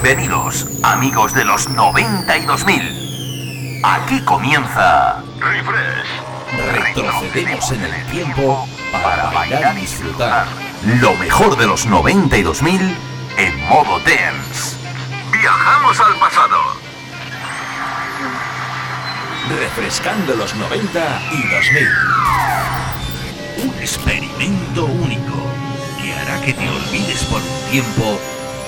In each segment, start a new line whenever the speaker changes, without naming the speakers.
Bienvenidos, amigos de los 92.000. Aquí comienza Refresh.
Retrocedemos en el tiempo para bailar y disfrutar
lo mejor de los 92.000 en modo dance. Viajamos al pasado.
Refrescando los 90 y 2000. Un experimento único que hará que te olvides por un tiempo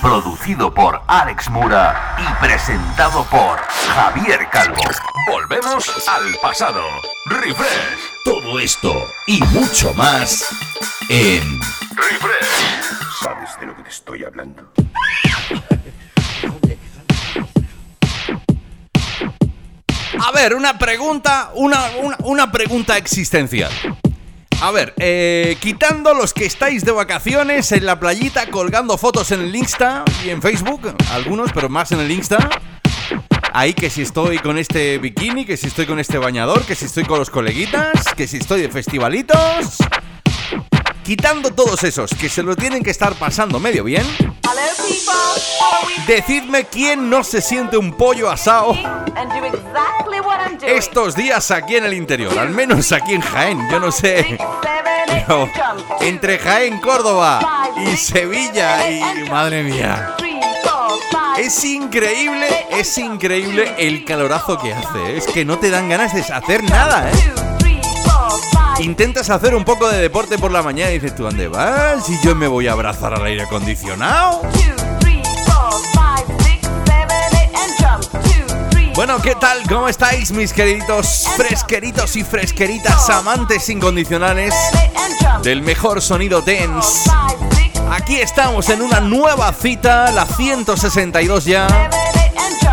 producido por Alex Mura y presentado por Javier Calvo. Volvemos al pasado. Refresh.
Todo esto y mucho más en
Refresh.
¿Sabes de lo que te estoy hablando?
A ver, una pregunta, una, una, una pregunta existencial. A ver, eh, quitando los que estáis de vacaciones en la playita colgando fotos en el Insta y en Facebook, algunos, pero más en el Insta. Ahí que si estoy con este bikini, que si estoy con este bañador, que si estoy con los coleguitas, que si estoy de festivalitos. Quitando todos esos que se lo tienen que estar pasando medio bien. Decidme quién no se siente un pollo asado estos días aquí en el interior, al menos aquí en Jaén, yo no sé. Pero entre Jaén, Córdoba y Sevilla y madre mía. Es increíble, es increíble el calorazo que hace. Es que no te dan ganas de hacer nada, ¿eh? Intentas hacer un poco de deporte por la mañana y dices, ¿tú dónde vas? Y yo me voy a abrazar al aire acondicionado. Bueno, ¿qué tal? ¿Cómo estáis, mis queridos fresqueritos y fresqueritas amantes incondicionales del mejor sonido dance? Aquí estamos en una nueva cita, la 162 ya,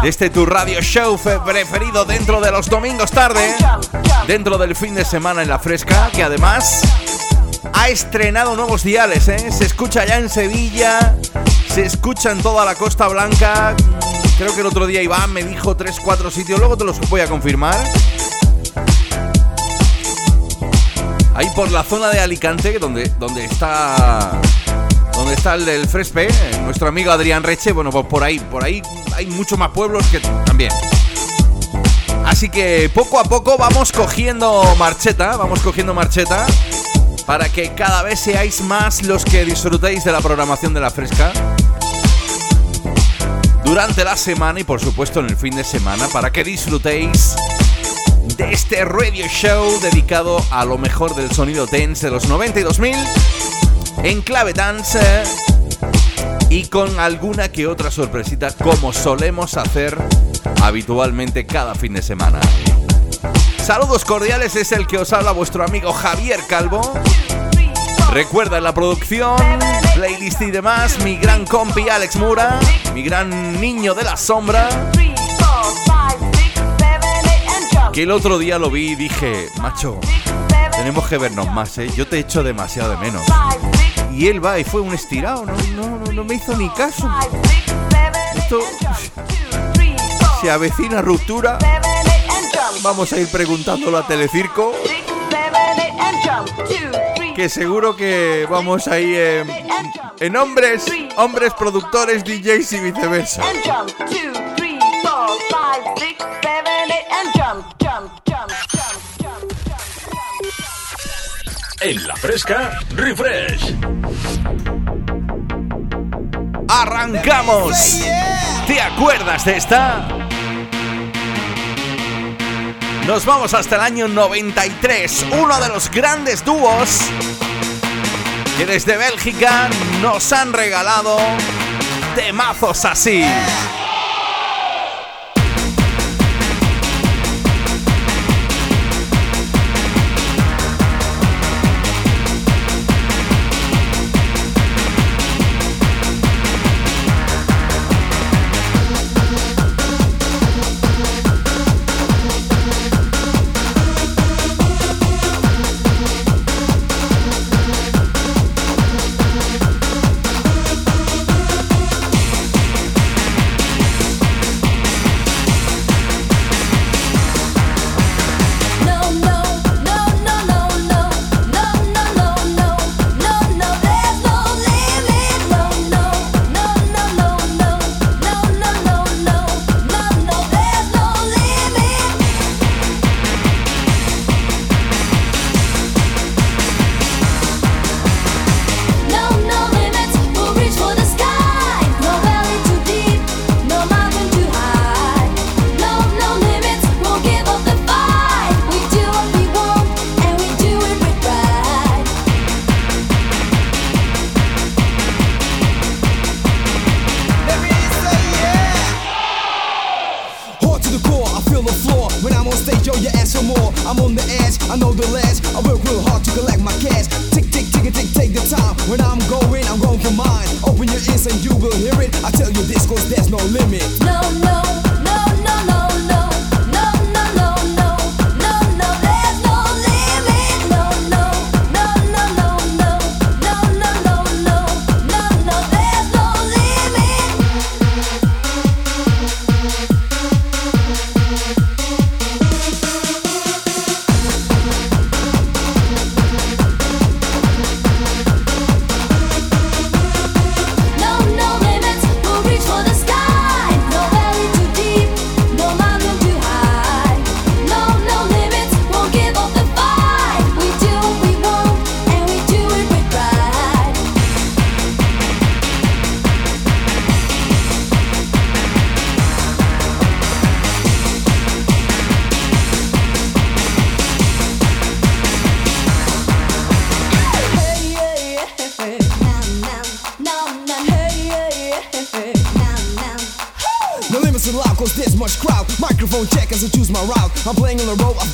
de este tu radio show preferido dentro de los domingos tarde, dentro del fin de semana en la fresca, que además ha estrenado nuevos diales, ¿eh? Se escucha ya en Sevilla, se escucha en toda la Costa Blanca. Creo que el otro día Iván me dijo 3-4 sitios, luego te los voy a confirmar. Ahí por la zona de Alicante, donde, donde está. Está el del Frespe, nuestro amigo Adrián Reche, bueno, pues por ahí, por ahí hay muchos más pueblos que también. Así que poco a poco vamos cogiendo marcheta, vamos cogiendo marcheta para que cada vez seáis más los que disfrutéis de la programación de la fresca durante la semana y por supuesto en el fin de semana para que disfrutéis de este radio show dedicado a lo mejor del sonido dance de los 92.000 en clave dance y con alguna que otra sorpresita como solemos hacer habitualmente cada fin de semana. Saludos cordiales, es el que os habla vuestro amigo Javier Calvo. Recuerda en la producción, playlist y demás, mi gran compi Alex Mura, mi gran niño de la sombra. Que el otro día lo vi y dije, macho, tenemos que vernos más, ¿eh? Yo te echo demasiado de menos. Y él va y fue un estirado, no, no, no, me hizo ni caso. Esto se avecina ruptura. Vamos a ir preguntándolo a Telecirco. Que seguro que vamos ahí en, en hombres, hombres productores, DJs y viceversa.
En la fresca, refresh.
¡Arrancamos! ¿Te acuerdas de esta? Nos vamos hasta el año 93, uno de los grandes dúos que desde Bélgica nos han regalado temazos así.
Yo, you ask for more. I'm on the edge, I know the ledge. I work real hard to collect my cash. Tick, tick, tick, tick, take the time. When I'm going, I'm going for mine. Open your ears and you will hear it. I tell you this, cause there's no limit.
No, no, no, no, no.
I'm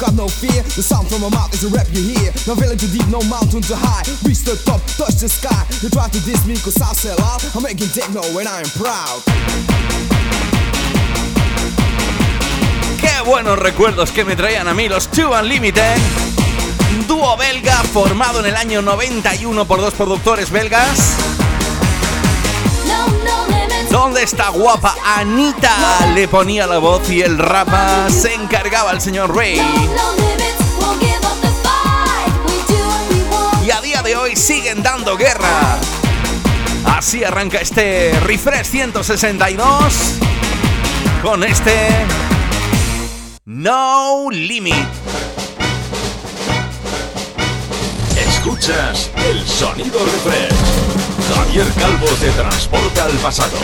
got no fear. The sound from my mouth is a rap you hear. No valley too deep, no mountain too high. Reach the top, touch the sky. You try to diss me cause I sell out. I'm making techno and I am proud.
Qué buenos recuerdos que me traían a mí los Two Unlimited. Dúo belga formado en el año 91 por dos productores belgas. ¿Dónde está guapa Anita? Le ponía la voz y el rapa se encargaba el señor Ray. Y a día de hoy siguen dando guerra. Así arranca este Refresh 162 con este No Limit.
Escuchas el sonido refresh. Javier Calvo se transporta al pasado.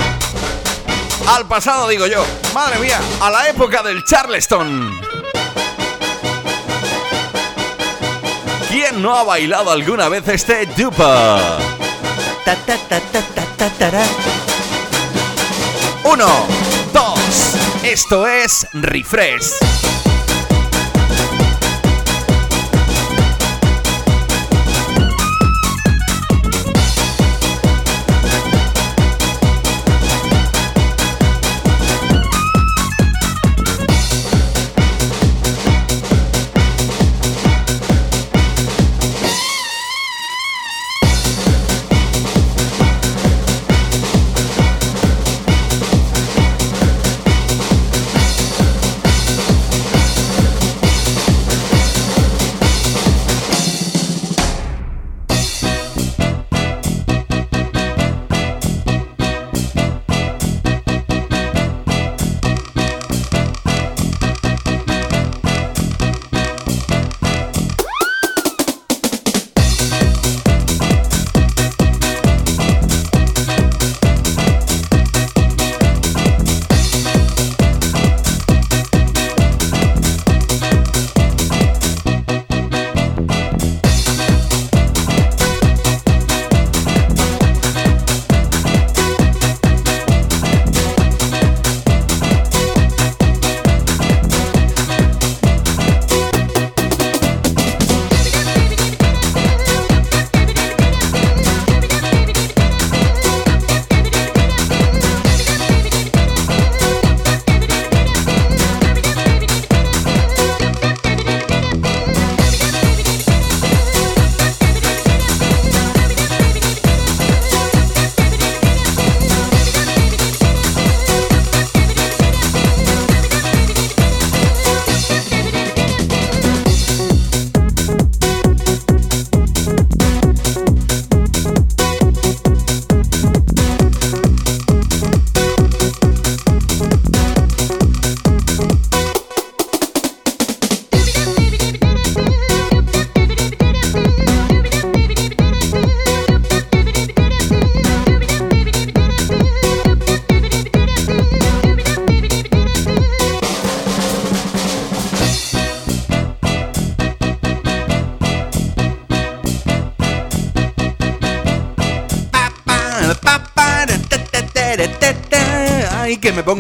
Al pasado digo yo, madre mía, a la época del Charleston. ¿Quién no ha bailado alguna vez este dupa? Uno, dos, esto es Refresh.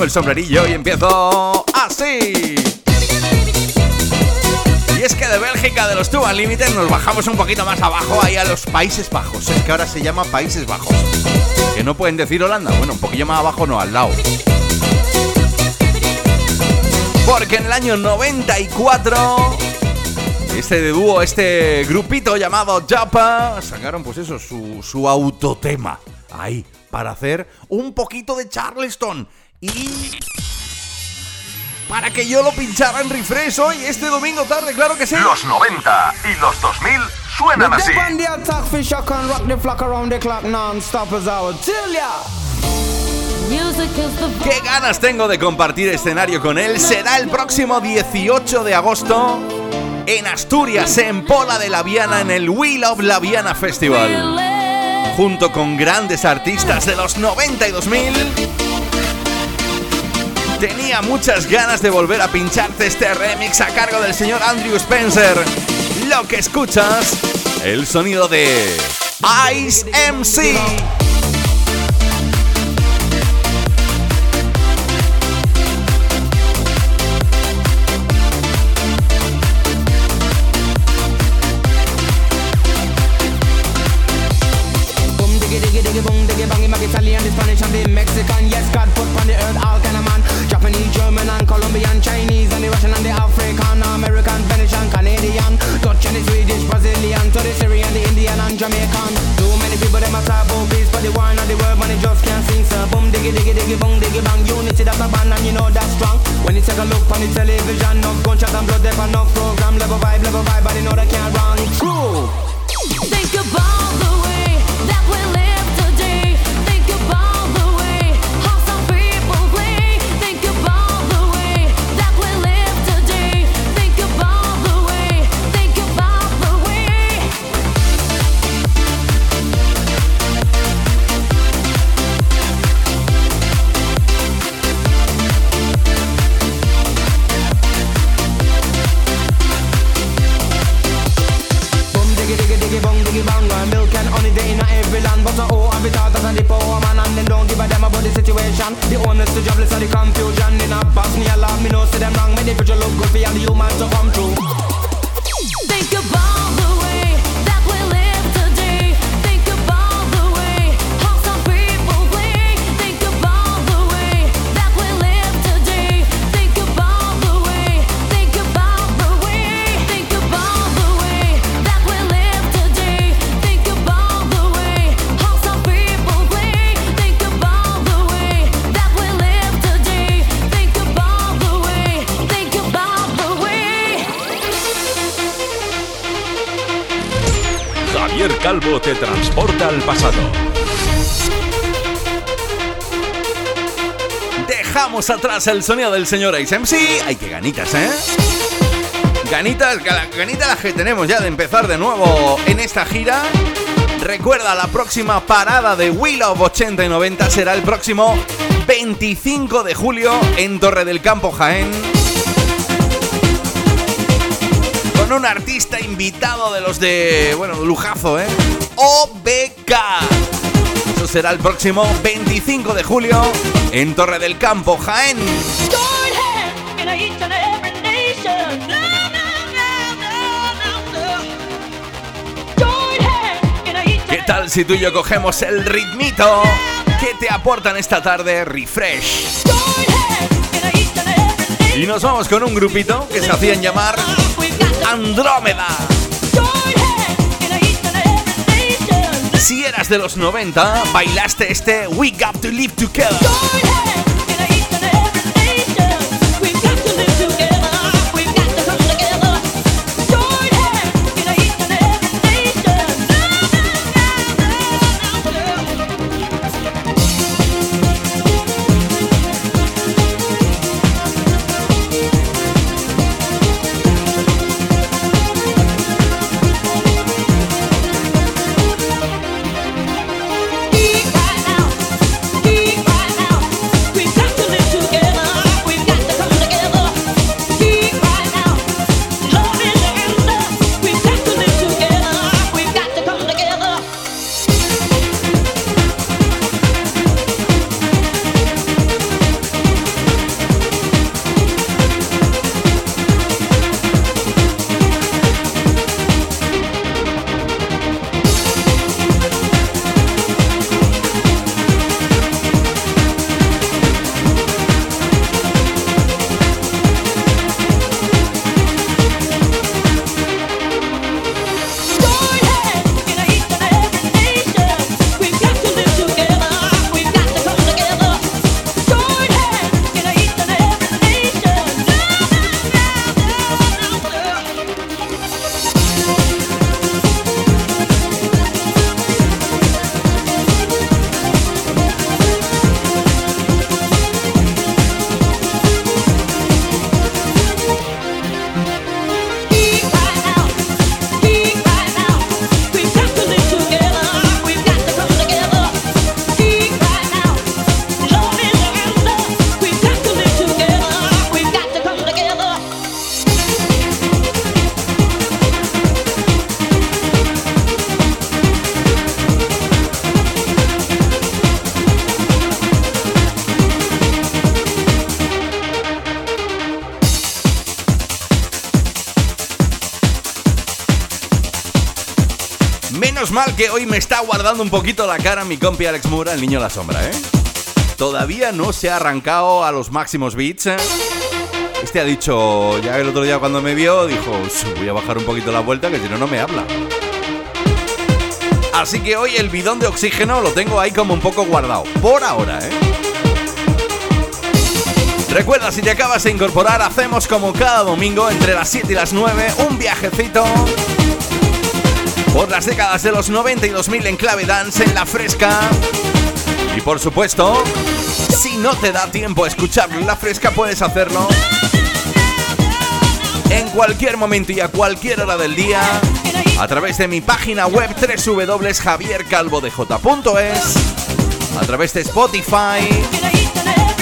El sombrerillo y empiezo así. Y es que de Bélgica, de los Two Unlimited, nos bajamos un poquito más abajo, ahí a los Países Bajos. Es que ahora se llama Países Bajos. Que no pueden decir Holanda. Bueno, un poquillo más abajo, no, al lado. Porque en el año 94 este dúo, este grupito llamado Japa, sacaron pues eso, su, su autotema ahí, para hacer un poquito de Charleston. Y para que yo lo pinchara en refresh hoy, este domingo tarde, claro que sí.
Los 90 y los 2000 suenan así.
Qué ganas tengo de compartir escenario con él. Será el próximo 18 de agosto en Asturias, en Pola de la Viana, en el We Love La Viana Festival. Junto con grandes artistas de los 90 y 2000. Muchas ganas de volver a pincharte este remix a cargo del señor Andrew Spencer. Lo que escuchas, el sonido de Ice MC.
Spanish and the Mexican. You know that's strong. When you take a look on the television, no gunshot and blood, there no program, level vibe, level vibe, but they know they can't run. True.
El sonido del señor Ace MC. Ay, qué ganitas, ¿eh? Ganitas, ga- ganitas las que tenemos ya de empezar de nuevo en esta gira. Recuerda, la próxima parada de Will of 80 y 90 será el próximo 25 de julio en Torre del Campo, Jaén. Con un artista invitado de los de, bueno, lujazo, ¿eh? OBK. Será el próximo 25 de julio en Torre del Campo, Jaén. ¿Qué tal si tú y yo cogemos el ritmito que te aportan esta tarde Refresh? Y nos vamos con un grupito que se hacían llamar Andrómeda. Si eras de los 90, bailaste este We Got to Live Together. Hoy me está guardando un poquito la cara mi compi Alex Mura, el niño de la sombra, ¿eh? Todavía no se ha arrancado a los máximos beats. Este ha dicho, ya el otro día cuando me vio, dijo, voy a bajar un poquito la vuelta que si no, no me habla. Así que hoy el bidón de oxígeno lo tengo ahí como un poco guardado. Por ahora, ¿eh? Recuerda, si te acabas de incorporar, hacemos como cada domingo entre las 7 y las 9 un viajecito por las décadas de los 90 y 2000 en clave dance en la fresca. Y por supuesto, si no te da tiempo a escucharlo en la fresca, puedes hacerlo en cualquier momento y a cualquier hora del día a través de mi página web www.javiercalvodej.es, a través de Spotify,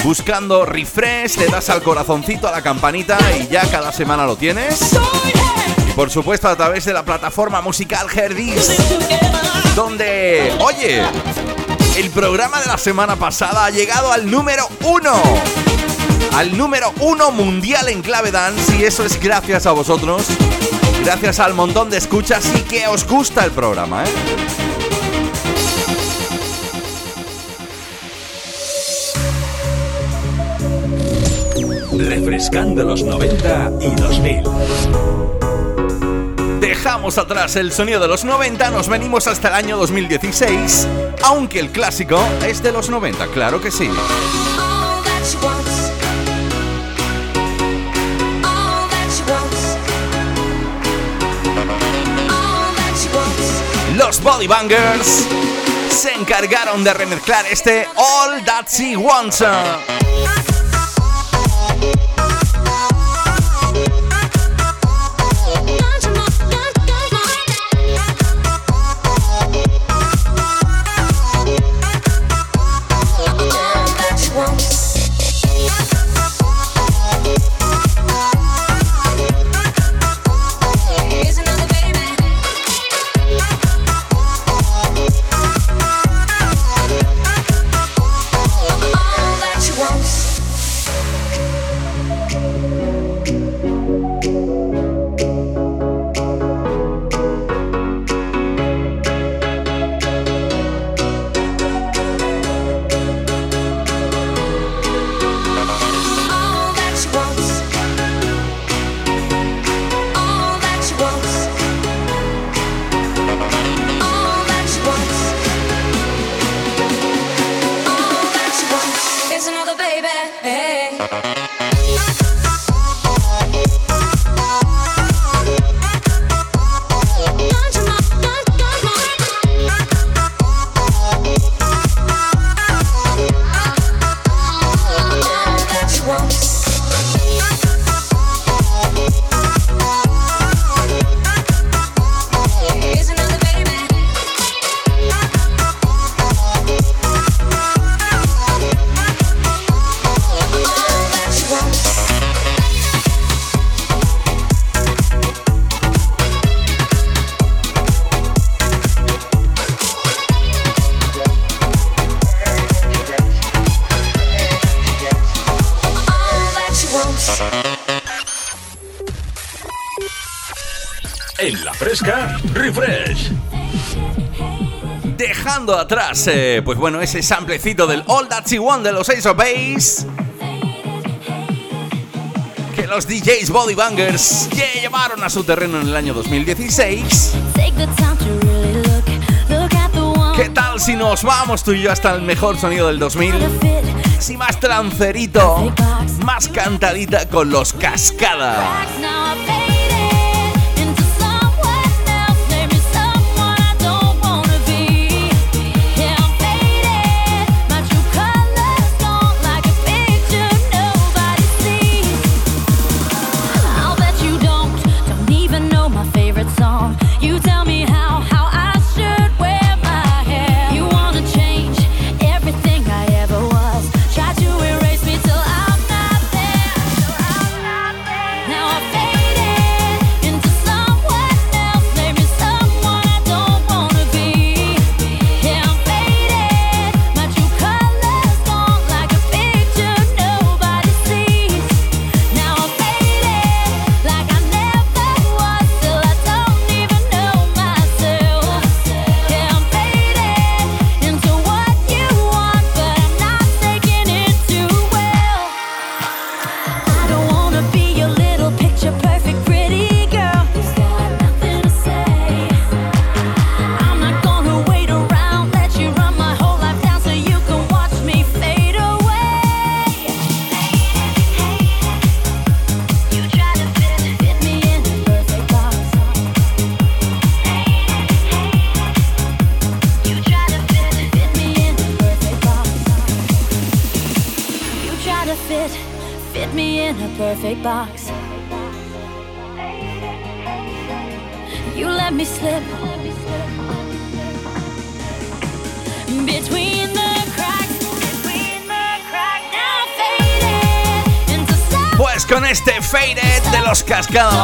buscando refresh, le das al corazoncito a la campanita y ya cada semana lo tienes. Por supuesto a través de la plataforma musical Herdis, donde, oye, el programa de la semana pasada ha llegado al número uno. Al número uno mundial en clave dance y eso es gracias a vosotros. Gracias al montón de escuchas y que os gusta el programa, ¿eh?
Refrescando los 90 y 2000.
Dejamos atrás el sonido de los 90, nos venimos hasta el año 2016, aunque el clásico es de los 90, claro que sí. Los Body Bangers se encargaron de remezclar este All That She Wants.
En la fresca, refresh.
Dejando atrás, eh, pues bueno, ese samplecito del All That She Want de los Ace of Base. Que los DJs Body Bangers que llevaron a su terreno en el año 2016.
Take the time to really look, look at the one
¿Qué tal si nos vamos tú y yo hasta el mejor sonido del 2000? Así más trancerito, más cantadita con los cascada.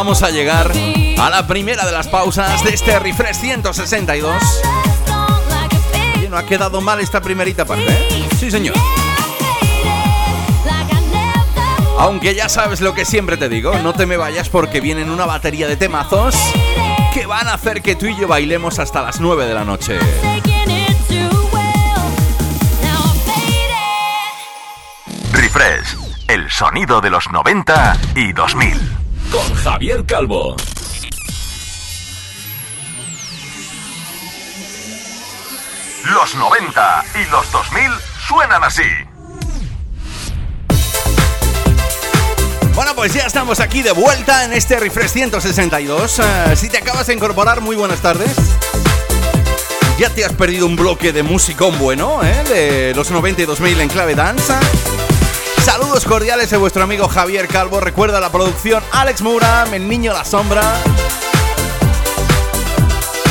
Vamos a llegar a la primera de las pausas de este Refresh 162. Oye, no ha quedado mal esta primerita parte, ¿eh? Sí, señor. Aunque ya sabes lo que siempre te digo, no te me vayas porque vienen una batería de temazos que van a hacer que tú y yo bailemos hasta las 9 de la noche.
Refresh, el sonido de los 90 y 2000.
Con Javier Calvo.
Los 90 y los 2000 suenan así.
Bueno, pues ya estamos aquí de vuelta en este Refresh 162. Eh, si te acabas de incorporar, muy buenas tardes. Ya te has perdido un bloque de musicón bueno, ¿eh? De los 90 y 2000 en clave danza. Saludos cordiales de vuestro amigo Javier Calvo. Recuerda la producción Alex Muram, el niño la sombra.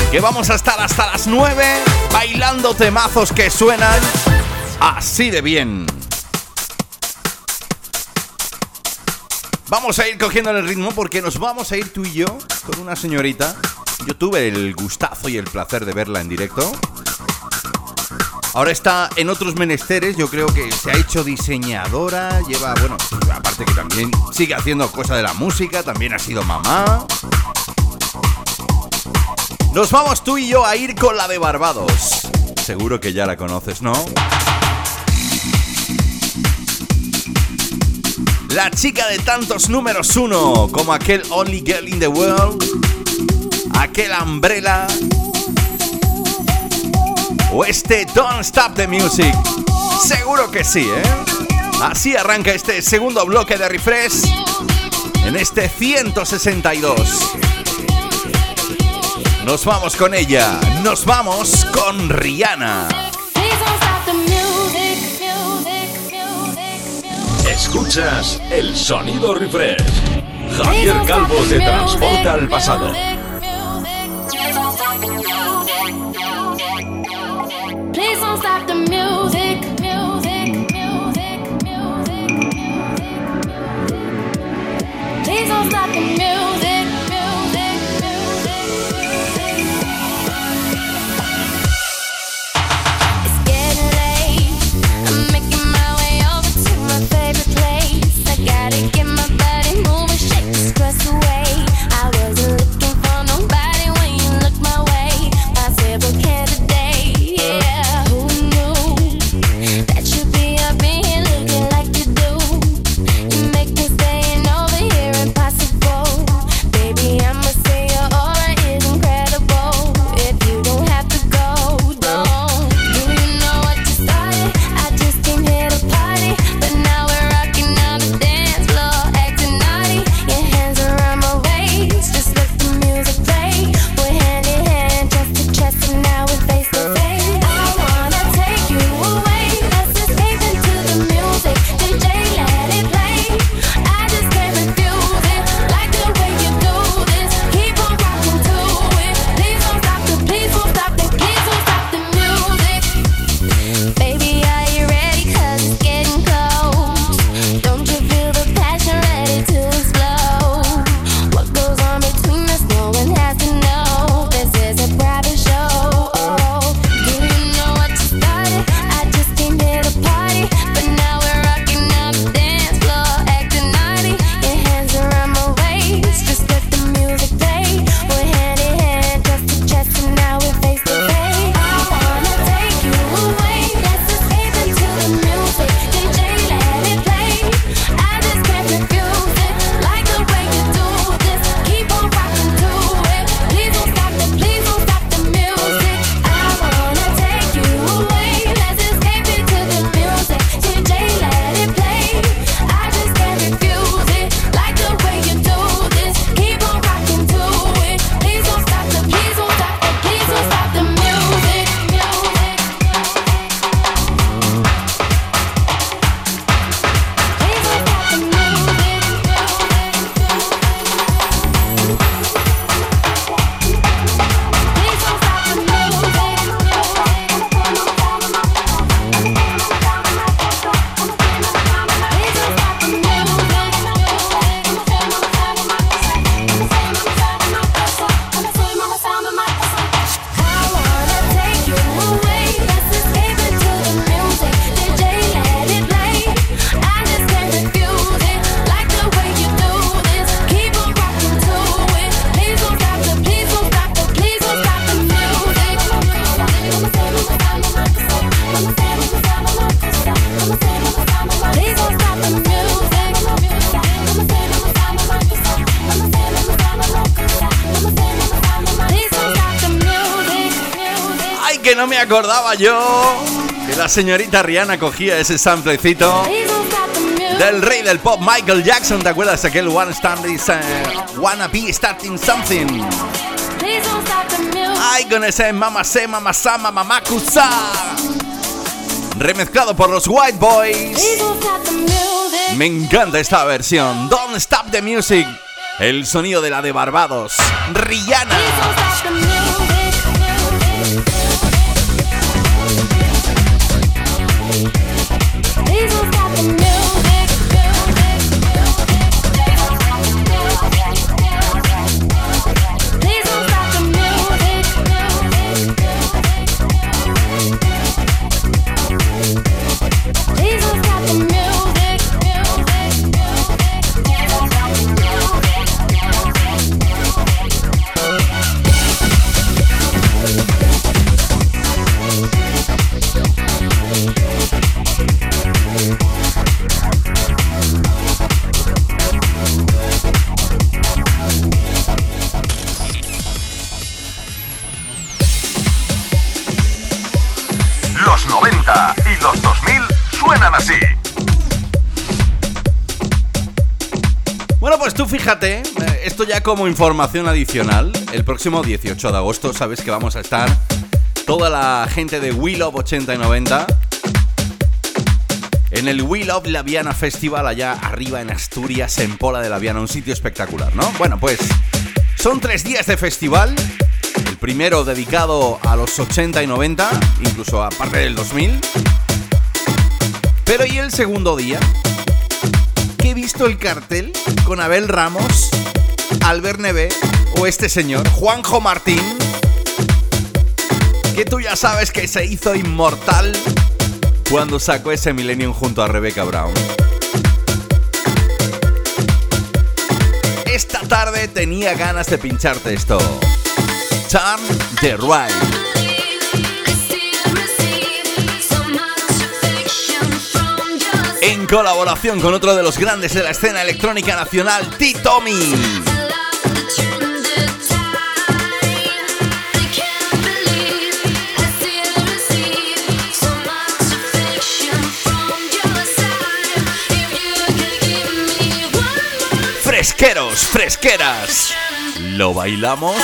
Que vamos a estar hasta las 9 bailando temazos que suenan así de bien. Vamos a ir cogiendo el ritmo porque nos vamos a ir tú y yo con una señorita. Yo tuve el gustazo y el placer de verla en directo. Ahora está en otros menesteres, yo creo que se ha hecho diseñadora, lleva, bueno, aparte que también sigue haciendo cosas de la música, también ha sido mamá. Nos vamos tú y yo a ir con la de Barbados. Seguro que ya la conoces, ¿no? La chica de tantos números uno, como aquel Only Girl in the World, aquel Umbrella, o este Don't Stop the Music. Seguro que sí, ¿eh? Así arranca este segundo bloque de refresh en este 162. Nos vamos con ella, nos vamos con Rihanna.
Escuchas el sonido refresh. Javier Calvo te transporta al pasado.
Stop the music,
que la señorita Rihanna cogía ese samplecito del rey del pop Michael Jackson. ¿Te acuerdas de aquel One Stanley Wanna Be Starting Something? Ay, con ese Mama Se, Mama Sama, Mama Kusa. Remezclado por los White Boys. Me encanta esta versión. Don't Stop the Music. El sonido de la de Barbados. Rihanna. Como información adicional. El próximo 18 de agosto sabes que vamos a estar toda la gente de We Love 80 y 90 en el We Love La Viana Festival allá arriba en Asturias, en Pola de la Viana, un sitio espectacular, ¿no? Bueno, pues son tres días de festival. El primero dedicado a los 80 y 90, incluso aparte del 2000. Pero y el segundo día, que he visto el cartel con Abel Ramos, Albert Neve o este señor, Juanjo Martín, que tú ya sabes que se hizo inmortal cuando sacó ese Millennium junto a Rebecca Brown. Esta tarde tenía ganas de pincharte esto. Turn the Right. En colaboración con otro de los grandes de la escena electrónica nacional, T-Tommy. Fresqueros, fresqueras. ¿Lo bailamos?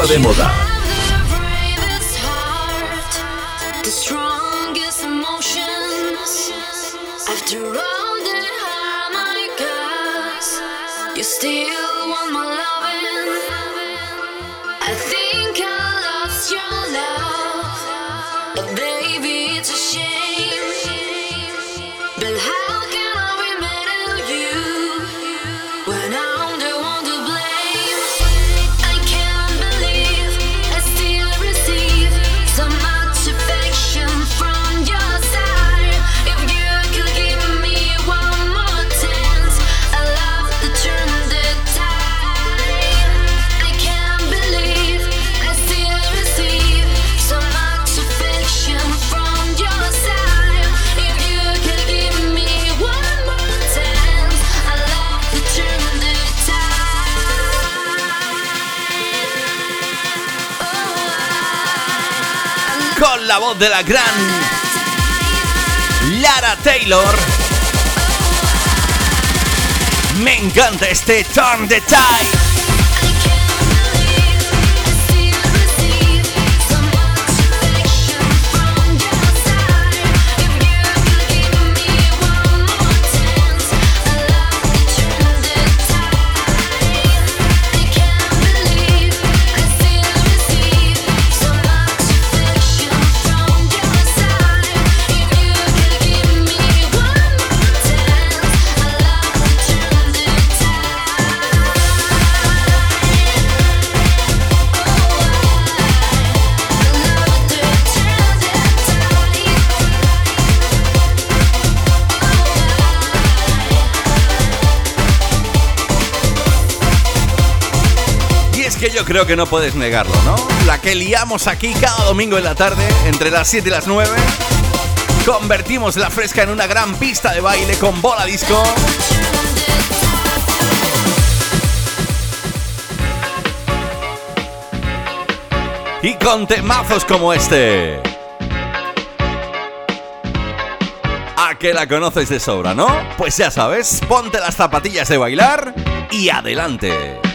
Estaba de moda.
de la gran Lara Taylor. Me encanta este Turn the Tide. creo que no puedes negarlo, ¿no? La que liamos aquí cada domingo en la tarde, entre las 7 y las 9. Convertimos la fresca en una gran pista de baile con bola disco. Y con temazos como este. A que la conoces de sobra, ¿no? Pues ya sabes, ponte las zapatillas de bailar y adelante.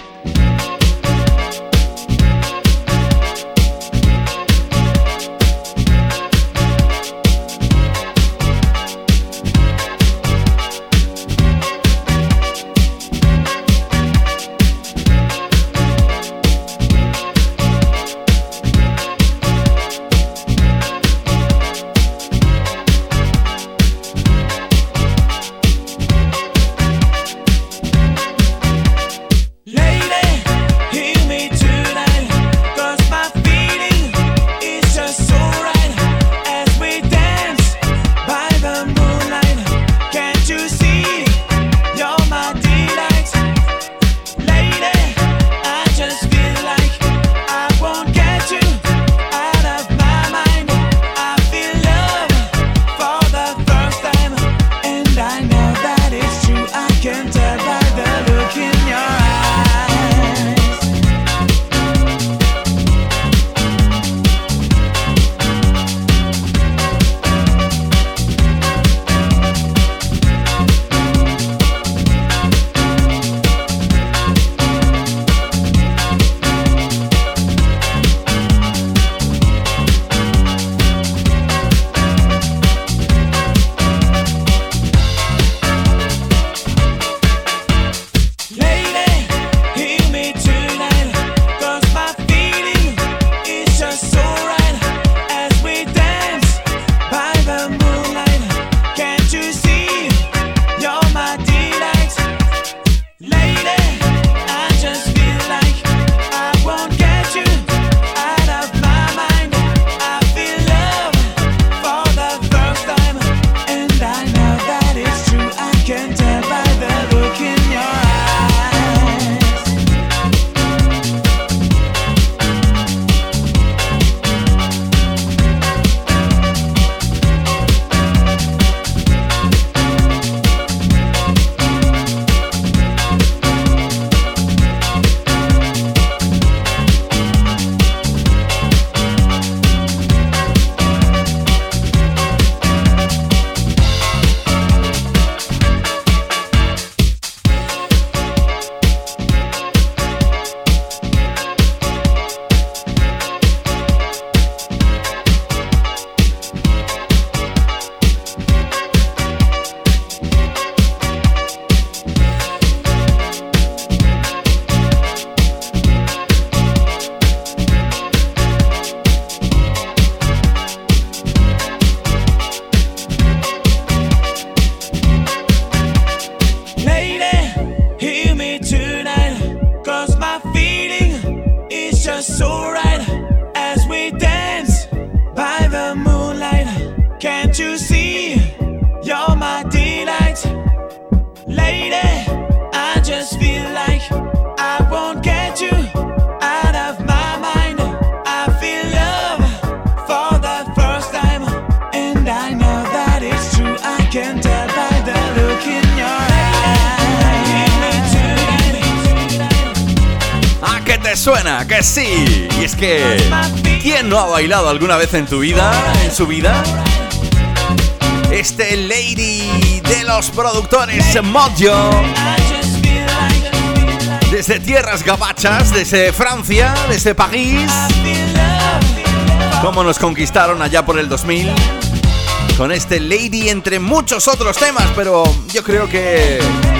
Suena, que sí. Y es que, ¿quién no ha bailado alguna vez en tu vida, en su vida? Este lady de los productores Mojo, desde tierras gabachas, desde Francia, desde París, cómo nos conquistaron allá por el 2000. Con este lady entre muchos otros temas, pero yo creo que.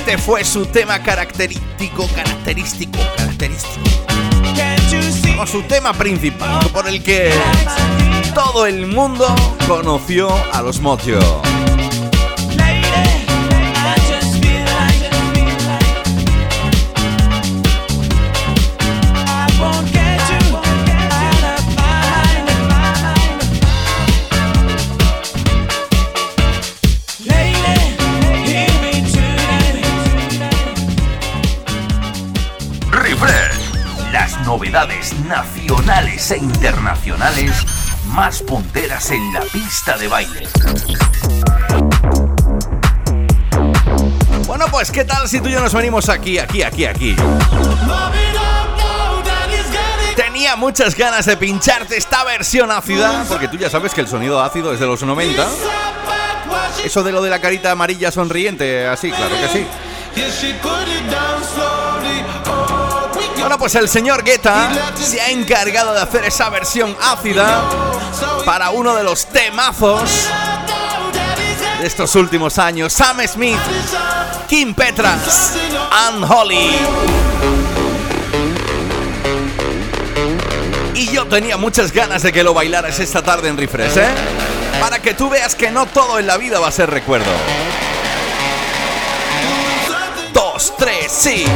Este fue su tema característico, característico, característico. O su tema principal, por el que todo el mundo conoció a los Mojo.
Novedades nacionales e internacionales más punteras en la pista de baile.
Bueno, pues ¿qué tal si tú y yo nos venimos aquí, aquí, aquí, aquí? Tenía muchas ganas de pincharte esta versión ácida, porque tú ya sabes que el sonido ácido es de los 90. Eso de lo de la carita amarilla sonriente, así, claro que sí. Bueno, pues el señor Guetta se ha encargado de hacer esa versión ácida para uno de los temazos de estos últimos años. Sam Smith, Kim Petras, Holly. Y yo tenía muchas ganas de que lo bailaras esta tarde en Refresh, ¿eh? Para que tú veas que no todo en la vida va a ser recuerdo. Dos, tres, sí.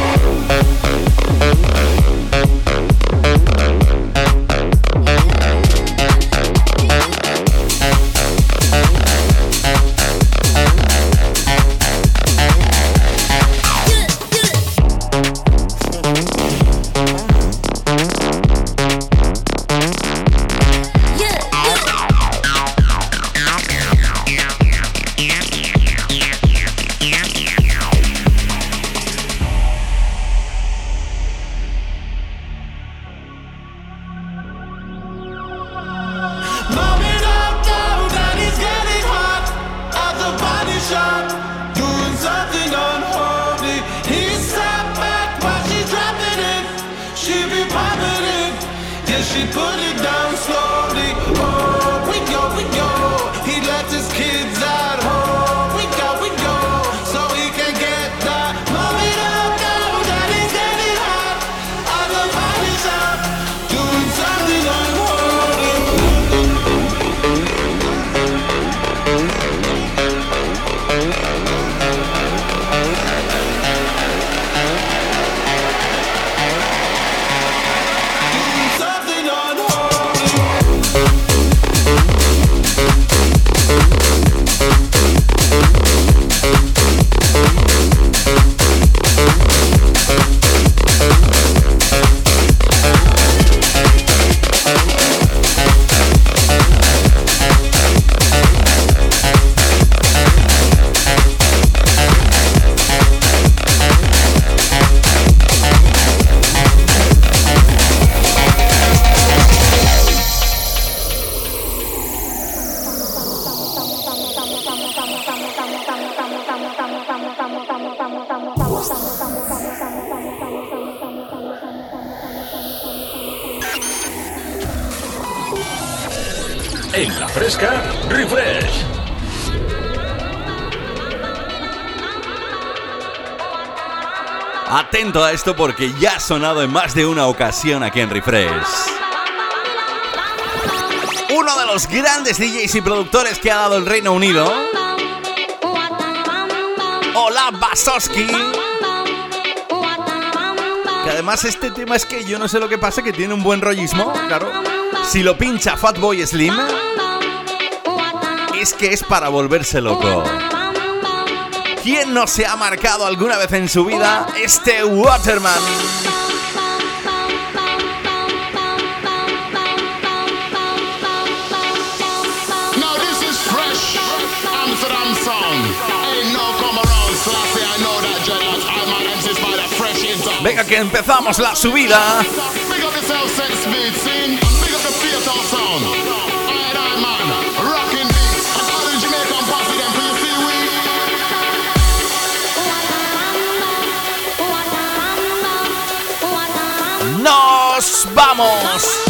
Porque ya ha sonado en más de una ocasión aquí en Refresh. Uno de los grandes DJs y productores que ha dado el Reino Unido, Hola Basowski. Que además este tema es que yo no sé lo que pasa, que tiene un buen rollismo, claro. Si lo pincha Fatboy Slim, es que es para volverse loco. ¿Quién no se ha marcado alguna vez en su vida este Waterman?
Now this is fresh Amsterdam
¡Nos vamos!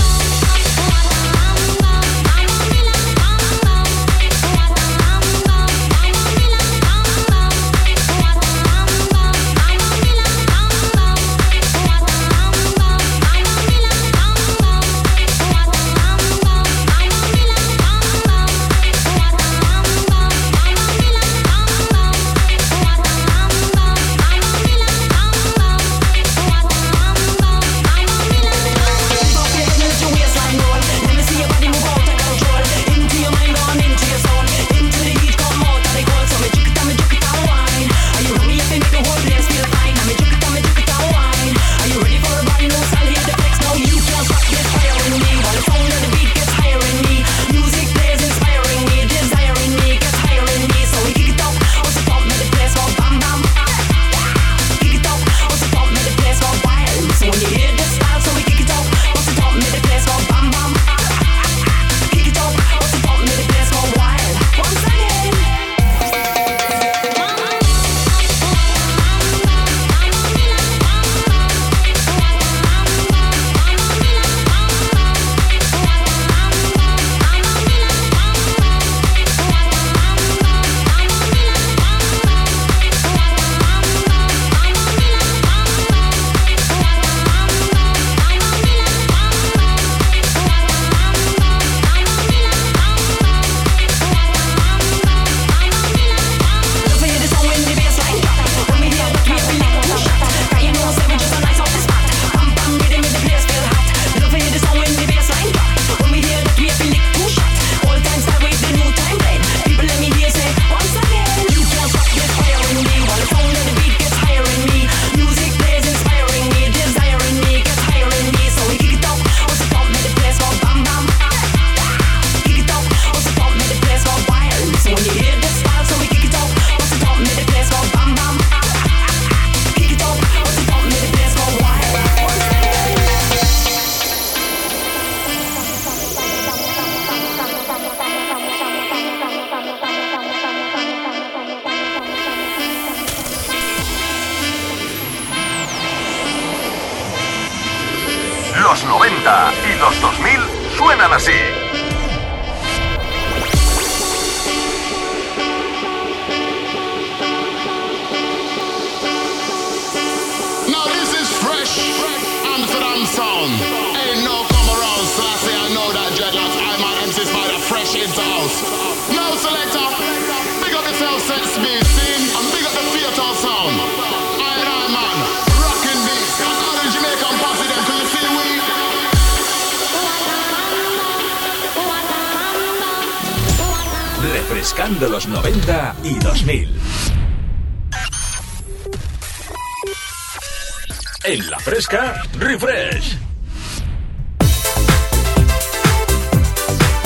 Refresh.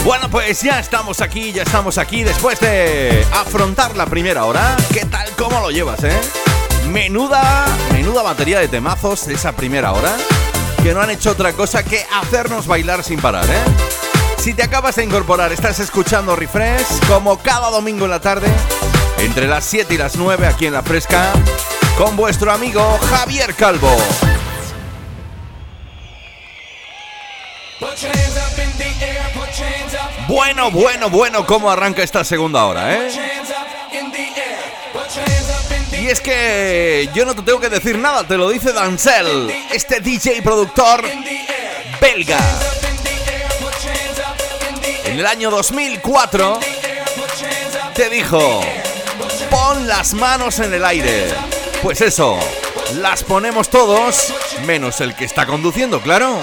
Bueno, pues ya estamos aquí, ya estamos aquí después de afrontar la primera hora. ¿Qué tal? ¿Cómo lo llevas, eh? Menuda, menuda batería de temazos esa primera hora que no han hecho otra cosa que hacernos bailar sin parar, ¿eh? Si te acabas de incorporar, estás escuchando Refresh como cada domingo en la tarde, entre las 7 y las 9 aquí en La Fresca, con vuestro amigo Javier Calvo. Bueno, bueno, bueno, cómo arranca esta segunda hora, ¿eh? Y es que yo no te tengo que decir nada, te lo dice Dancel, este DJ productor belga. En el año 2004 te dijo, pon las manos en el aire. Pues eso, las ponemos todos, menos el que está conduciendo, claro.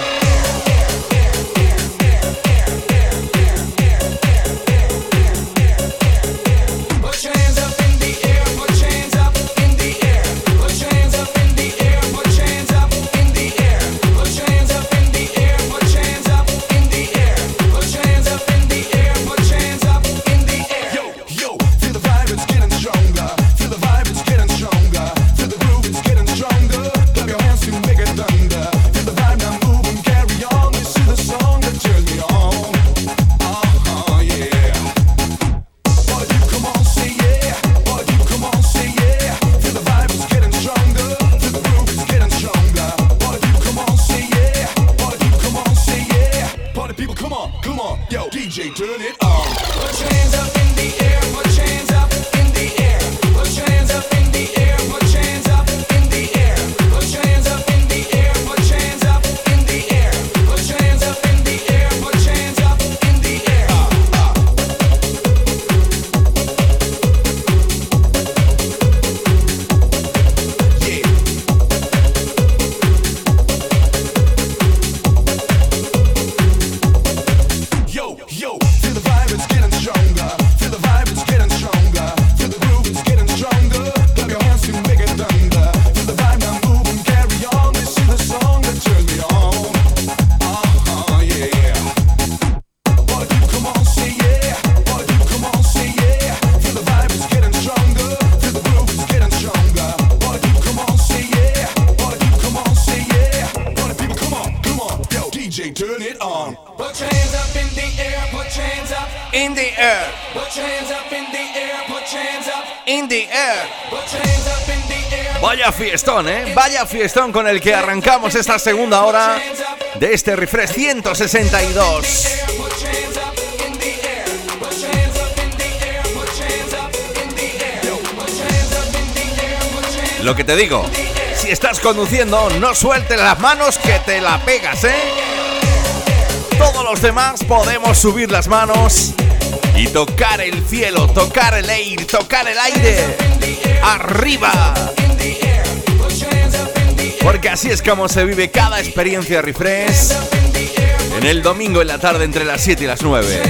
Fiestón con el que arrancamos esta segunda hora de este refresh 162.
Put your hands up in the air. Put your hands up in the air. Put your hands up in the air. Put your hands up in the air. Put your hands
Lo que te digo, si estás conduciendo, no sueltes las manos que te la pegas, ¿eh? Todos los demás podemos subir las manos y tocar el cielo, tocar el aire, tocar el aire. Arriba. Porque así es como se vive cada experiencia refresh en el domingo en la tarde entre las 7 y las 9.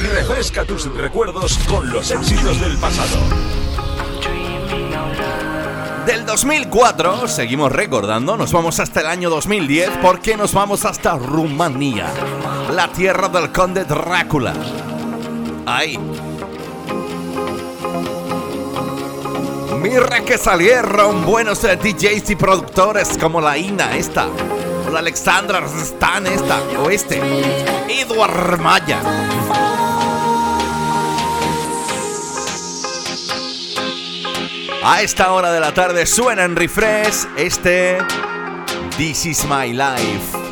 Refresca tus recuerdos con los éxitos del pasado.
Del 2004, seguimos recordando, nos vamos hasta el año 2010 porque nos vamos hasta Rumanía, la tierra del conde Drácula. Ahí. Mira que salieron buenos DJs y productores como la Ina esta, la Alexandra Stan esta, o este, Edward Maya. A esta hora de la tarde suena en refresh este This is my life.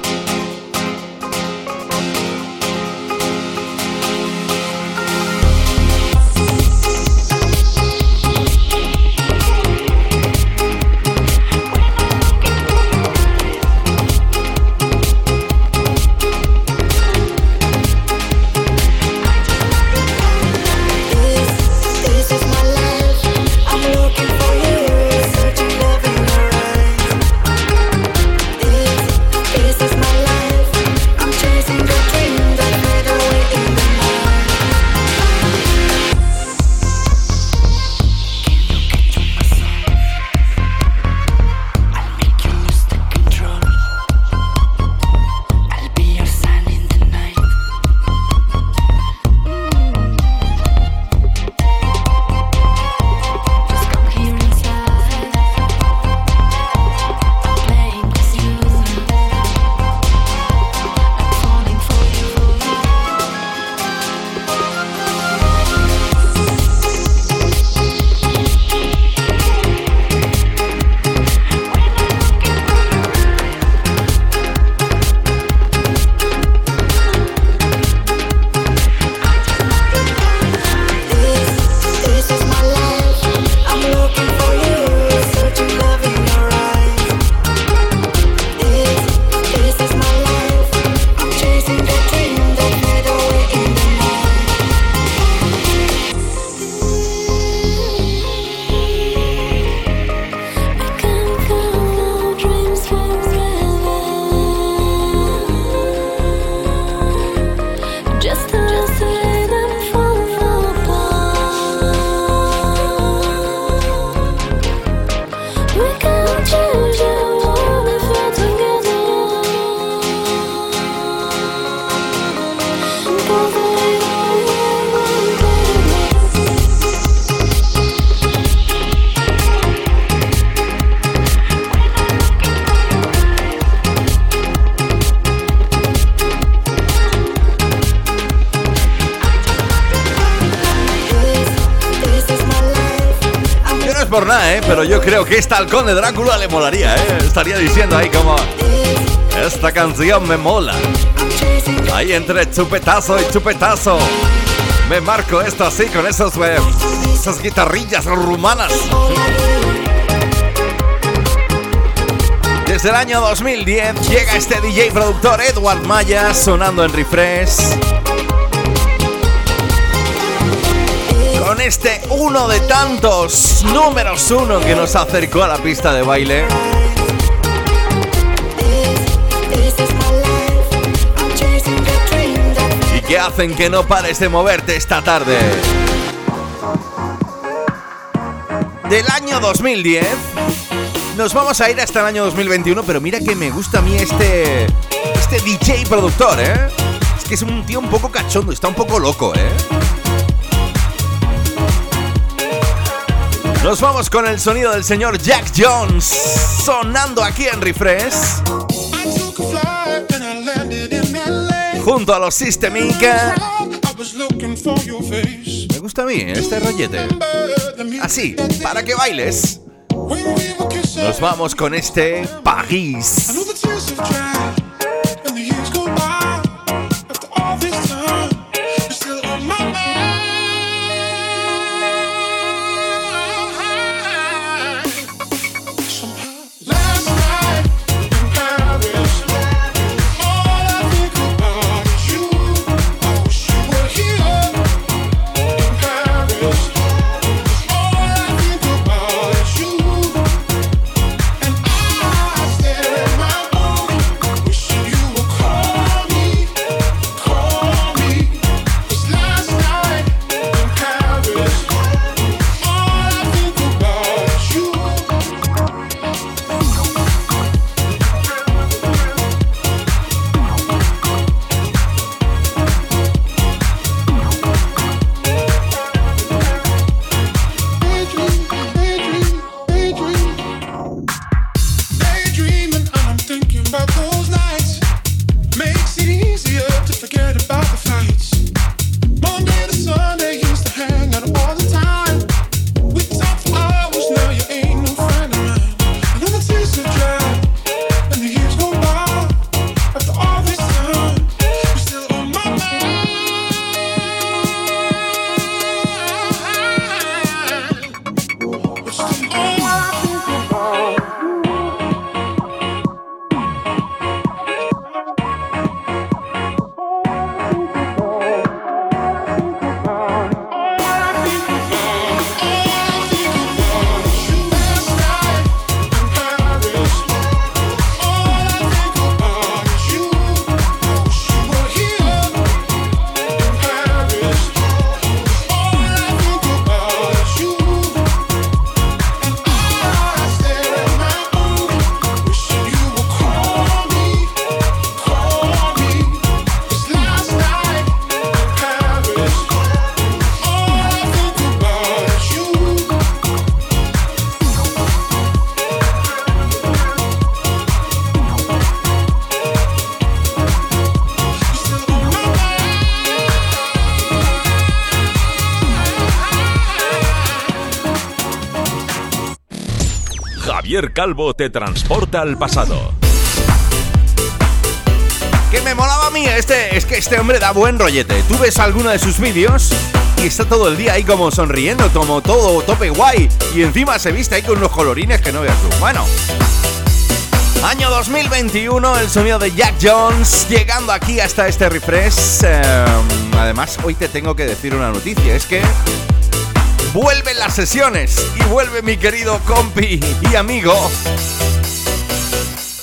Creo que esta al conde Drácula le molaría, ¿eh? Estaría diciendo ahí como... Esta canción me mola. Ahí entre chupetazo y chupetazo. Me marco esto así con esos, eh, esas guitarrillas rumanas. Desde el año 2010 llega este DJ productor Edward Maya sonando en refresh. Este uno de tantos números uno que nos acercó a la pista de baile. Y que hacen que no pares de moverte esta tarde. Del año 2010 nos vamos a ir hasta el año 2021, pero mira que me gusta a mí este este DJ productor, ¿eh? Es que es un tío un poco cachondo, está un poco loco, ¿eh? Nos vamos con el sonido del señor Jack Jones sonando aquí en Refresh junto a los System Inc.
I was looking for your face.
Me gusta a mí este rollete. Así, para que bailes. Nos vamos con este París.
Calvo te transporta al pasado.
Que me molaba a mí, este, es que este hombre da buen rollete. Tú ves alguno de sus vídeos y está todo el día ahí como sonriendo, como todo tope guay. Y encima se viste ahí con unos colorines que no veas tú. Bueno. Año 2021, el sonido de Jack Jones llegando aquí hasta este refresh. Eh, además, hoy te tengo que decir una noticia, es que vuelven las sesiones y vuelve mi querido compi y amigo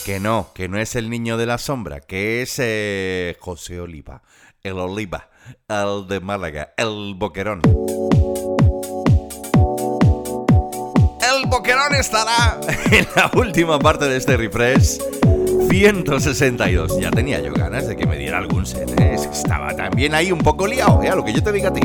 que no, que no es el niño de la sombra, que es eh, José Oliva, el Oliva, el de Málaga, el Boquerón. El Boquerón estará en la última parte de este refresh. 162. Ya tenía yo ganas de que me diera algún set. ¿eh? Estaba también ahí un poco liado, ¿eh? lo que yo te diga a ti.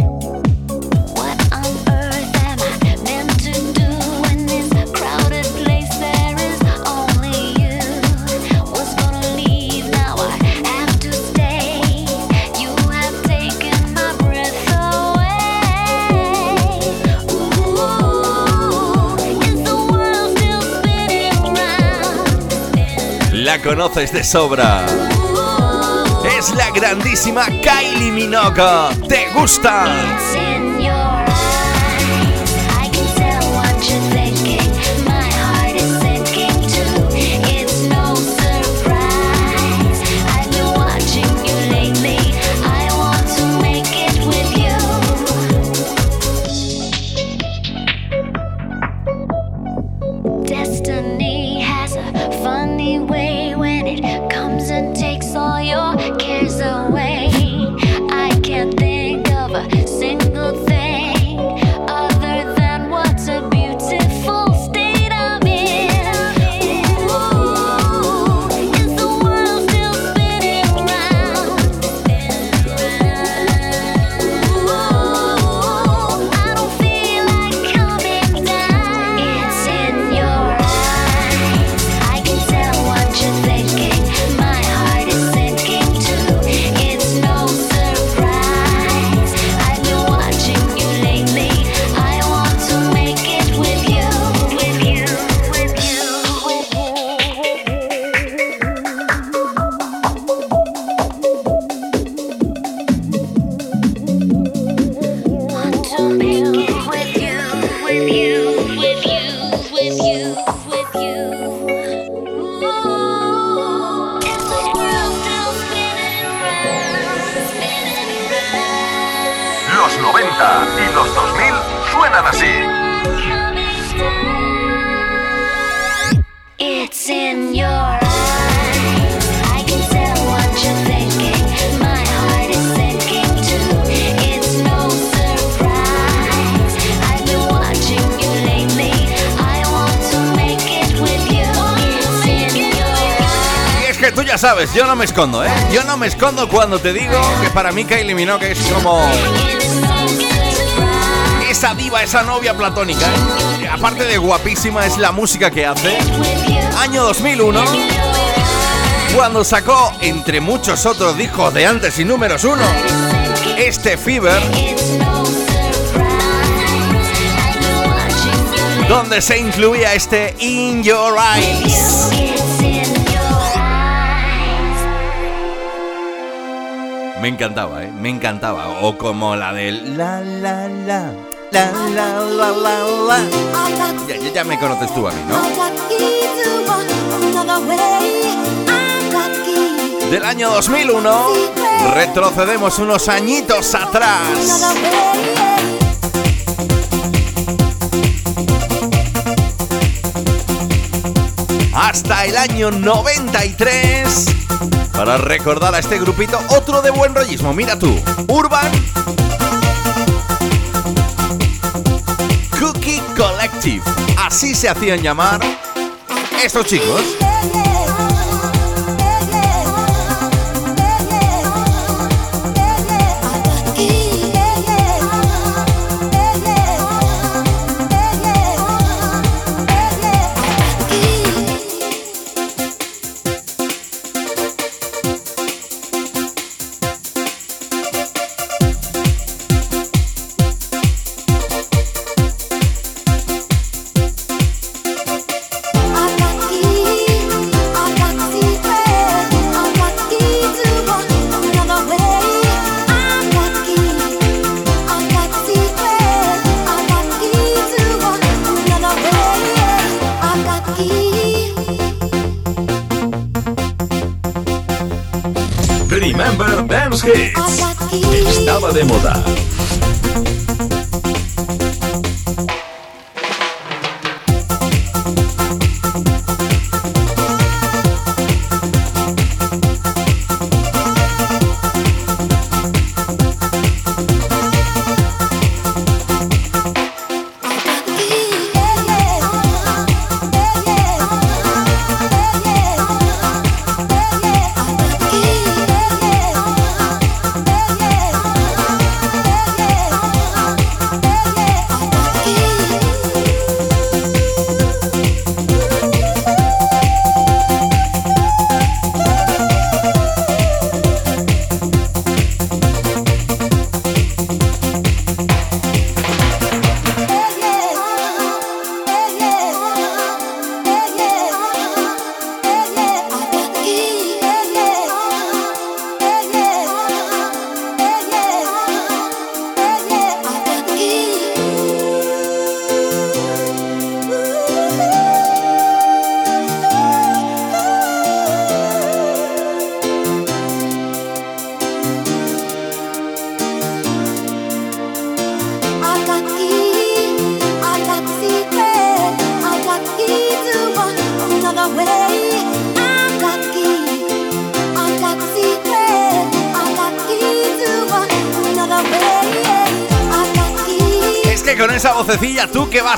Conoces de sobra. Es la grandísima Kylie Minogue. ¿Te gusta? Yo no me escondo, ¿eh? Yo no me escondo cuando te digo que para mí Kylie Minogue es como esa diva, esa novia platónica. ¿eh? Aparte de guapísima es la música que hace. Año 2001, cuando sacó, entre muchos otros discos de antes y números uno, este Fever, donde se incluía este In Your Eyes. Me encantaba, ¿eh? Me encantaba. O como la del La La La. La la la la la. Ya, ya, me conoces tú a mí, ¿no? Del año 2001, retrocedemos unos añitos atrás. Hasta el año 93. Para recordar a este grupito, otro de buen rollismo. Mira tú, Urban Cookie Collective. Así se hacían llamar estos chicos.
De moda.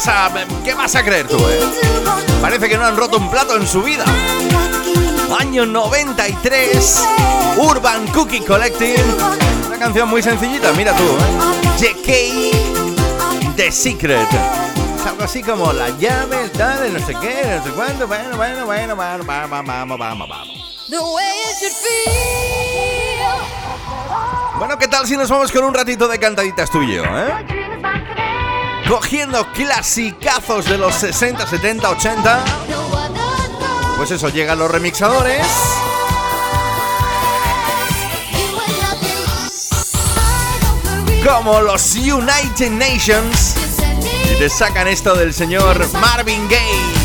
Vas a, qué vas a creer tú, eh? Parece que no han roto un plato en su vida. Año 93, Urban Cookie Collective. Una canción muy sencillita, mira tú, ¿eh? JK The Secret. Es algo así como la llave, tal, el no sé qué, no sé cuánto. Bueno, bueno, bueno, vamos, vamos, vamos, vamos, vamos.
The way it should feel.
Bueno, ¿qué tal si nos vamos con un ratito de cantaditas tú y yo, eh? Cogiendo clasicazos de los 60, 70, 80. Pues eso, llegan los remixadores. Como los United Nations. Y te sacan esto del señor Marvin Gaye.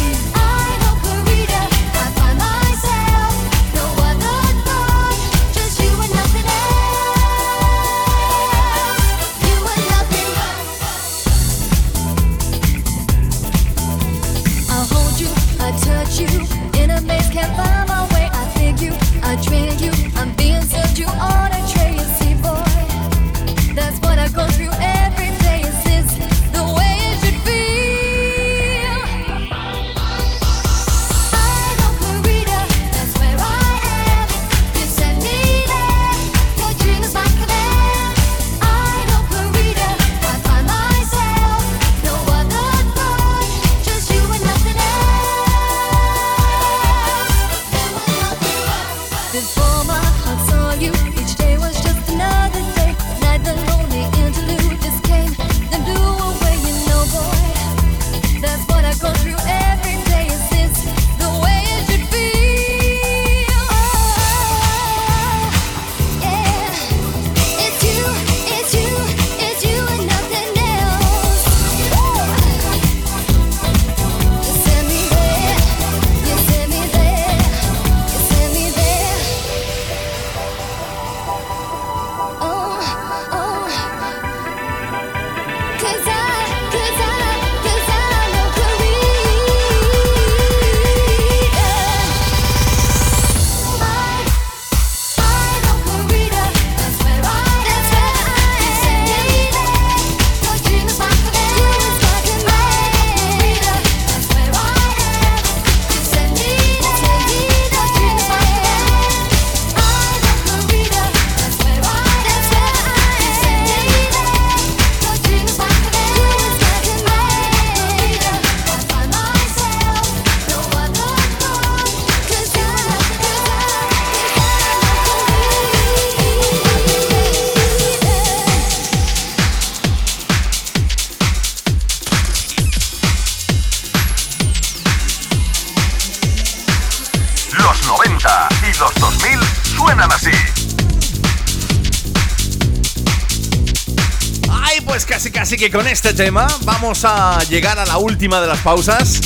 Este tema vamos a llegar a la última de las pausas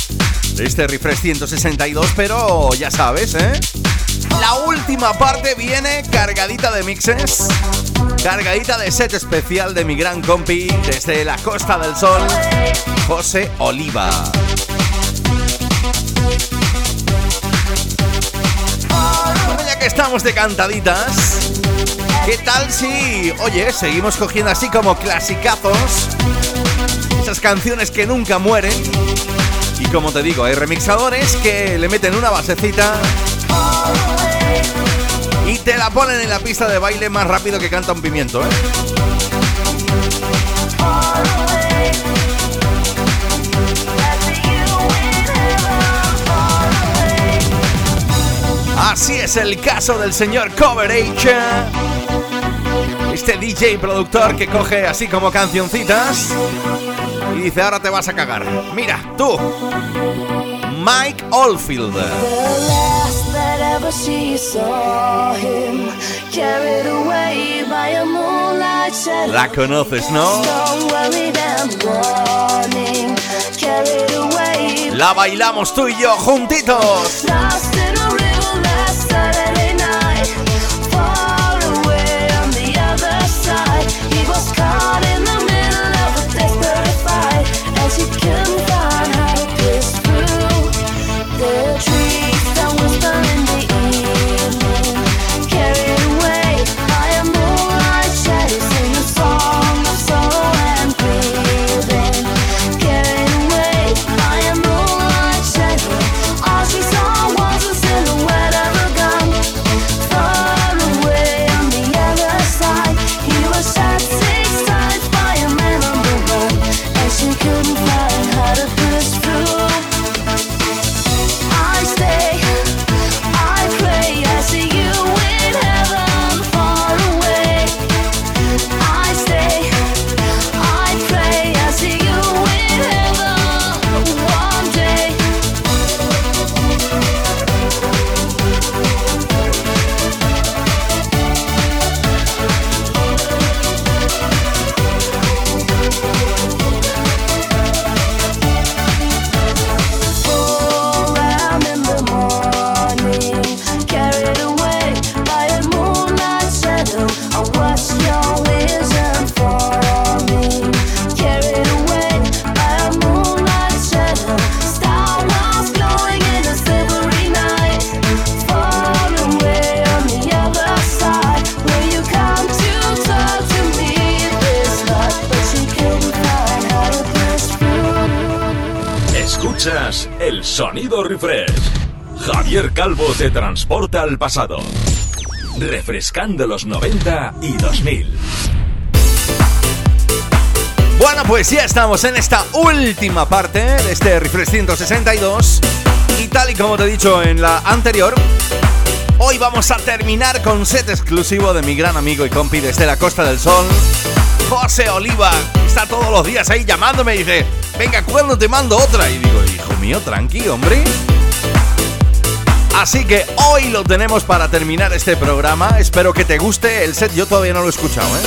de este refresh 162, pero ya sabes, ¿eh? La última parte viene cargadita de mixes, cargadita de set especial de mi gran compi desde la Costa del Sol, José Oliva. Bueno, ya que estamos de cantaditas, ¿qué tal si, oye, seguimos cogiendo así como clasicazos? Canciones que nunca mueren. Y como te digo, hay remixadores que le meten una basecita y te la ponen en la pista de baile más rápido que canta un pimiento, ¿eh? Así es el caso del señor Coverage. Este DJ productor que coge así como cancioncitas dice, ahora te vas a cagar. Mira, tú. Mike Oldfield. La conoces, ¿no? La bailamos tú y yo juntitos.
come refresh. Javier Calvo te transporta al pasado. Refrescando los 90 y 2000.
Bueno, pues ya estamos en esta última parte de este Refresh 162. Y tal y como te he dicho en la anterior, hoy vamos a terminar con set exclusivo de mi gran amigo y compi desde la Costa del Sol, José Oliva. Está todos los días ahí llamándome y dice, venga, ¿cuándo te mando otra? Y digo, hijo mío, tranqui, hombre. Así que hoy lo tenemos para terminar este programa. Espero que te guste. El set yo todavía no lo he escuchado, ¿eh?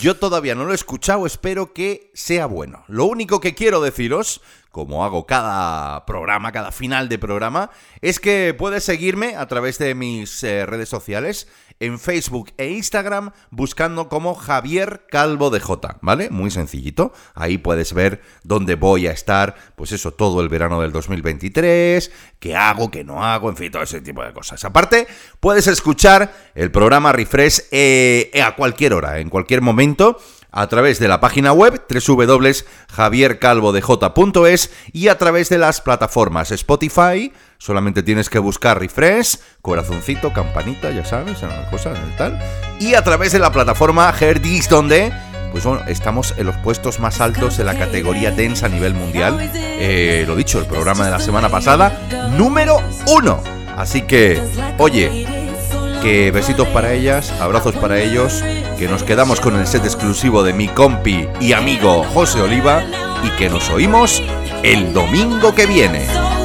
Yo todavía no lo he escuchado, espero que sea bueno. Lo único que quiero deciros, como hago cada programa, cada final de programa, es que puedes seguirme a través de mis eh, redes sociales, en Facebook e Instagram, buscando como Javier Calvo de J, ¿vale? Muy sencillito. Ahí puedes ver dónde voy a estar, pues eso, todo el verano del 2023, qué hago, qué no hago, en fin, todo ese tipo de cosas. Aparte, puedes escuchar el programa Refresh eh, a cualquier hora, en cualquier momento a través de la página web www.javiercalvodej.es y a través de las plataformas Spotify, solamente tienes que buscar refresh, corazoncito, campanita, ya sabes, una cosa y tal, y a través de la plataforma Herdis donde pues bueno, estamos en los puestos más altos de la categoría Dance a nivel mundial. Eh, lo dicho, el programa de la semana pasada, número uno. Así que, oye, que besitos para ellas, abrazos para ellos, que nos quedamos con el set exclusivo de mi compi y amigo José Oliva y que nos oímos el domingo que viene.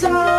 And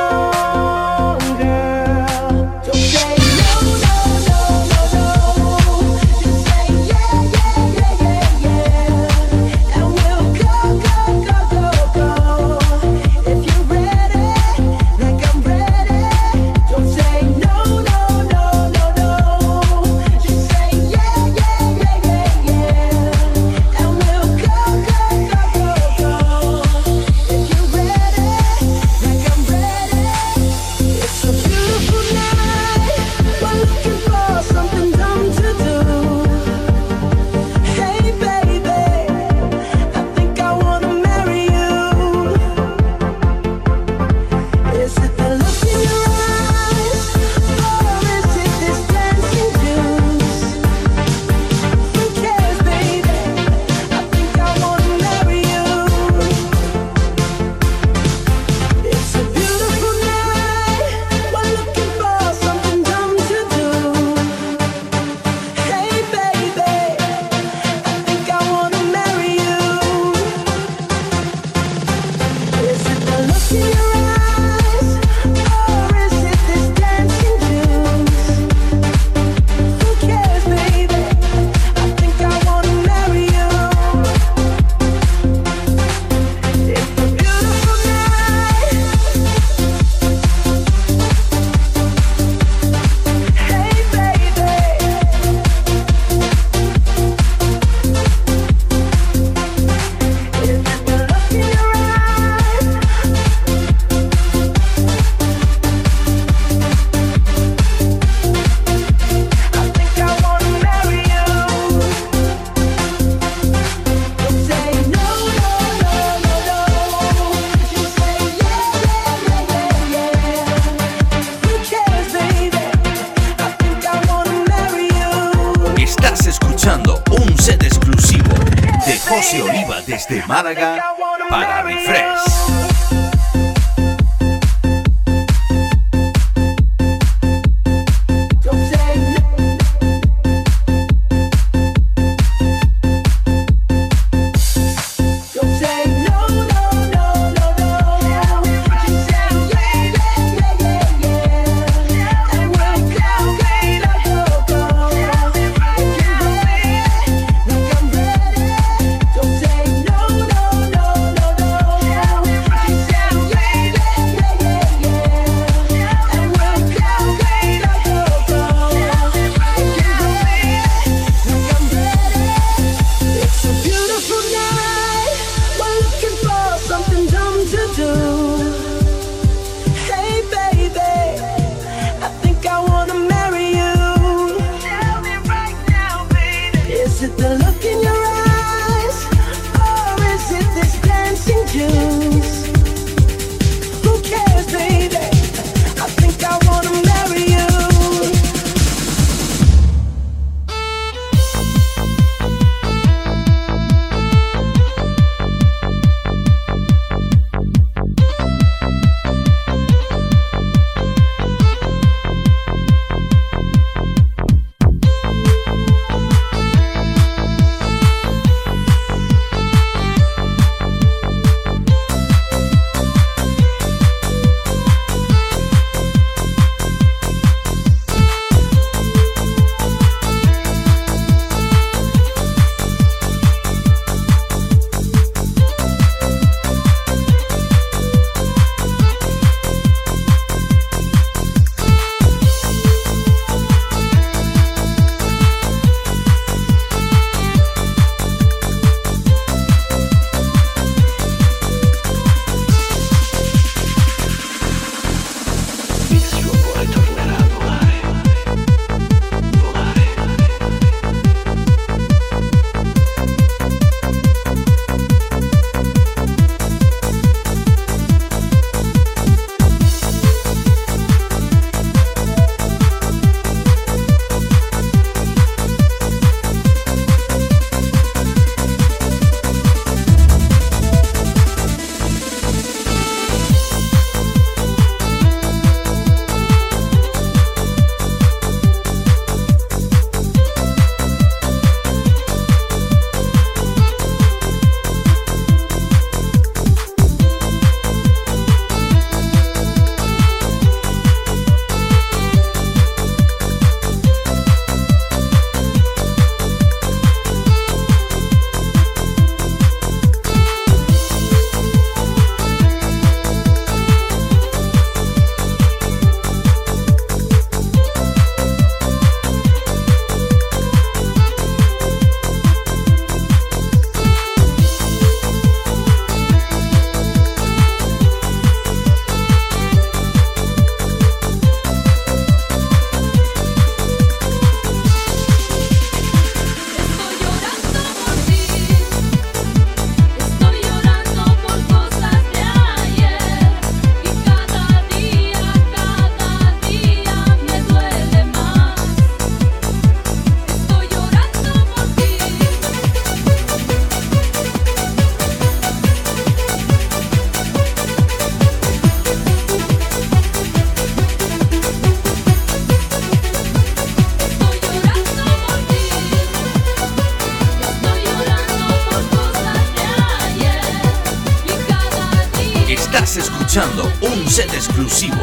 exclusivo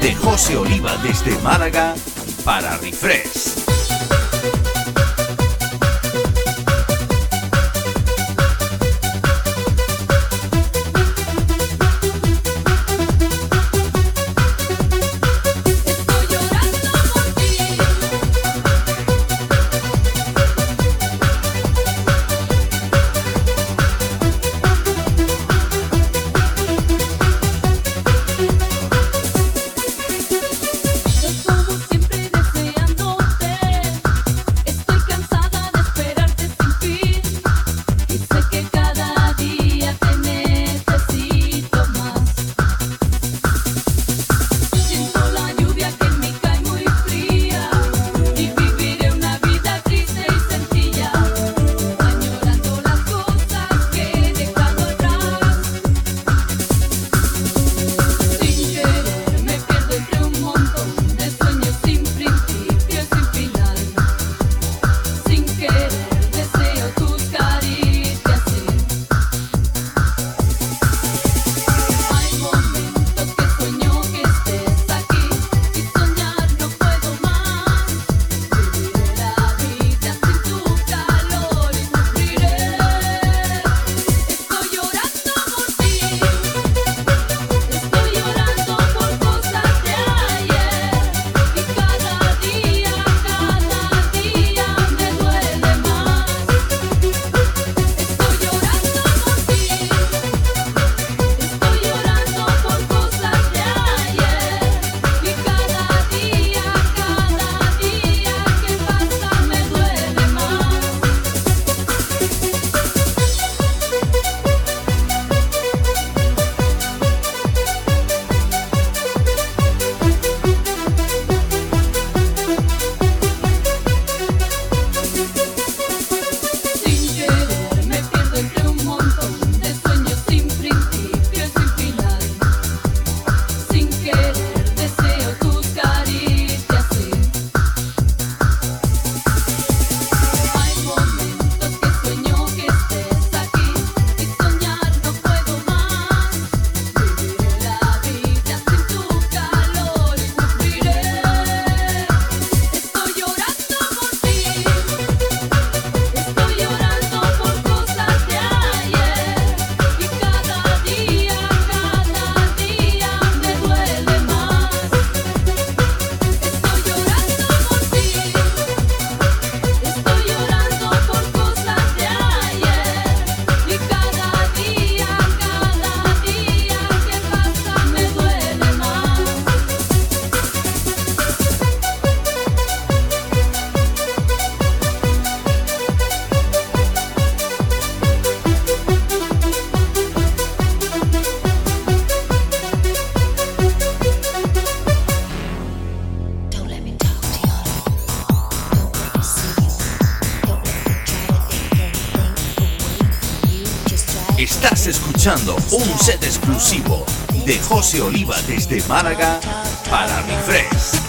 de José Oliva desde Málaga para Refresh.
exclusivo de José Oliva desde Málaga para Refresh.